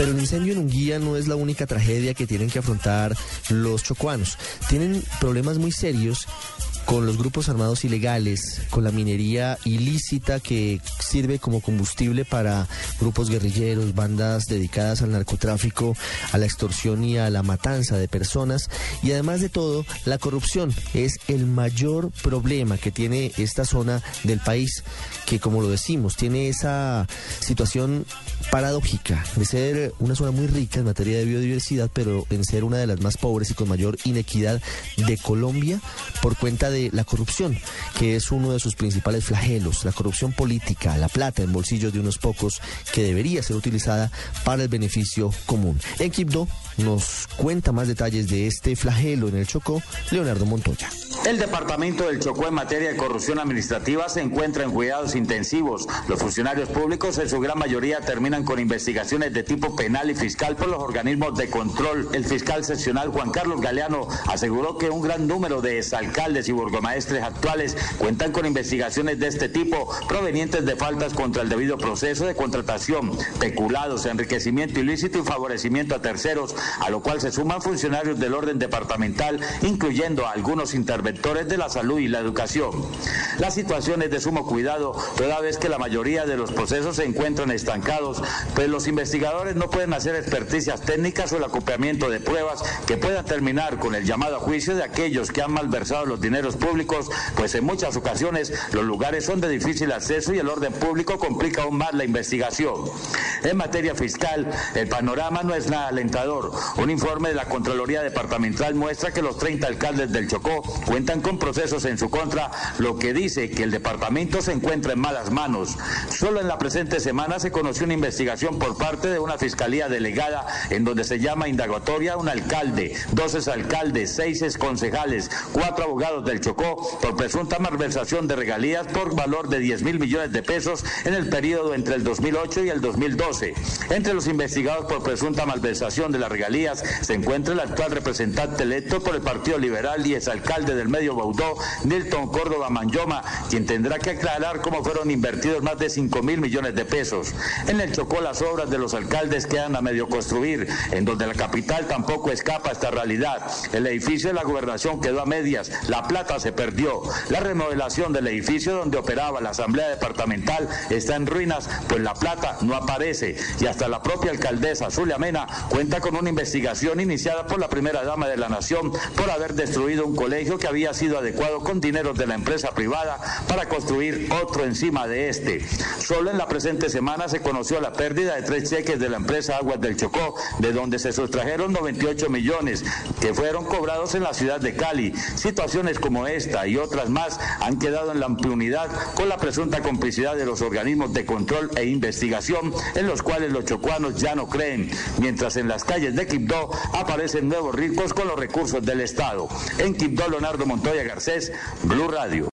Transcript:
Pero el incendio en Unguía no es la única tragedia que tienen que afrontar los chocuanos. Tienen problemas muy serios con los grupos armados ilegales, con la minería ilícita que sirve como combustible para grupos guerrilleros, bandas dedicadas al narcotráfico, a la extorsión y a la matanza de personas. Y además de todo, la corrupción es el mayor problema que tiene esta zona del país, que como lo decimos, tiene esa situación paradójica de ser una zona muy rica en materia de biodiversidad, pero en ser una de las más pobres y con mayor inequidad de Colombia por cuenta de la corrupción, que es uno de sus principales flagelos, la corrupción política, la plata en bolsillos de unos pocos que debería ser utilizada para el beneficio común. En Quibdó nos cuenta más detalles de este flagelo en el Chocó, Leonardo Montoya. El departamento del Chocó en materia de corrupción administrativa se encuentra en cuidados intensivos. Los funcionarios públicos en su gran mayoría terminan con investigaciones de tipo penal y fiscal por los organismos de control. El fiscal seccional Juan Carlos Galeano aseguró que un gran número de exalcaldes y burgomaestres actuales cuentan con investigaciones de este tipo provenientes de faltas contra el debido proceso de contratación, peculados, enriquecimiento ilícito y favorecimiento a terceros, a lo cual se suman funcionarios del orden departamental, incluyendo algunos interventores de la salud y la educación. La situación es de sumo cuidado, toda vez que la mayoría de los procesos se encuentran estancados, pues los investigadores no pueden hacer experticias técnicas o el acopiamiento de pruebas que puedan terminar con el llamado a juicio de aquellos que han malversado los dineros públicos, pues en muchas ocasiones los lugares son de difícil acceso y el orden público complica aún más la investigación. En materia fiscal, el panorama no es nada alentador. Un informe de la Contraloría Departamental muestra que los 30 alcaldes del Chocó cuentan con procesos en su contra, lo que dice que el departamento se encuentra en malas manos. Solo en la presente semana se conoció una investigación por parte de una fiscalía delegada en donde se llama indagatoria a un alcalde, dos alcaldes, seis concejales, cuatro abogados del Chocó por presunta malversación de regalías por valor de 10 mil millones de pesos en el periodo entre el 2008 y el 2012. Entre los investigados por presunta malversación de las regalías se encuentra el actual representante electo por el Partido Liberal y exalcalde del medio Baudó, Nilton Córdoba Manyoma, quien tendrá que aclarar cómo fueron invertidos más de 5 mil millones de pesos. En el Chocó las obras de los alcaldes quedan a medio construir, en donde la capital tampoco escapa a esta realidad. El edificio de la gobernación quedó a medias, la plata se perdió. La remodelación del edificio donde operaba la Asamblea Departamental está en ruinas, pues la plata no aparece. Y hasta la propia alcaldesa Zulia Mena cuenta con una investigación iniciada por la primera dama de la nación por haber destruido un colegio que había sido adecuado con dinero de la empresa privada para construir otro encima de este. Solo en la presente semana se conoció la pérdida de tres cheques de la empresa Aguas del Chocó, de donde se sustrajeron 98 millones que fueron cobrados en la ciudad de Cali. Situaciones como esta y otras más han quedado en la impunidad con la presunta complicidad de los organismos de control e investigación en los cuales los chocuanos ya no creen, mientras en las calles de Quibdó aparecen nuevos ricos con los recursos del Estado. En Quibdó, Leonardo Montoya Garcés, Blue Radio.